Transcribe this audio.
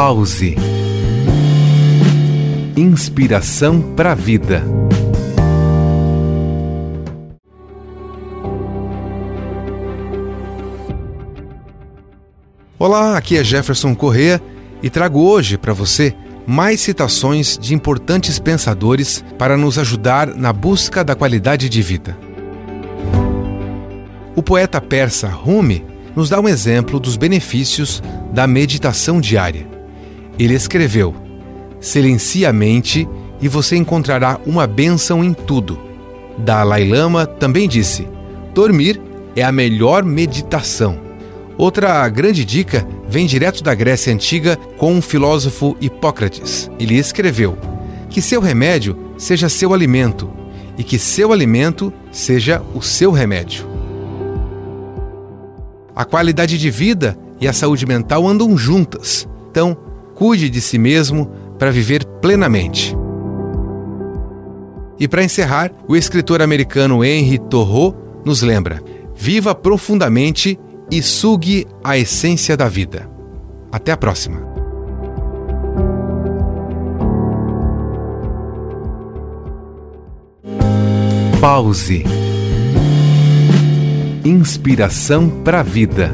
Pause. Inspiração para a vida. Olá, aqui é Jefferson Correa e trago hoje para você mais citações de importantes pensadores para nos ajudar na busca da qualidade de vida. O poeta persa Rumi nos dá um exemplo dos benefícios da meditação diária. Ele escreveu: Silencie a mente e você encontrará uma bênção em tudo. Dalai Lama também disse: Dormir é a melhor meditação. Outra grande dica vem direto da Grécia Antiga com o filósofo Hipócrates. Ele escreveu: Que seu remédio seja seu alimento e que seu alimento seja o seu remédio. A qualidade de vida e a saúde mental andam juntas. Então, cuide de si mesmo para viver plenamente. E para encerrar, o escritor americano Henry Thoreau nos lembra: viva profundamente e sugue a essência da vida. Até a próxima. Pause. Inspiração para a vida.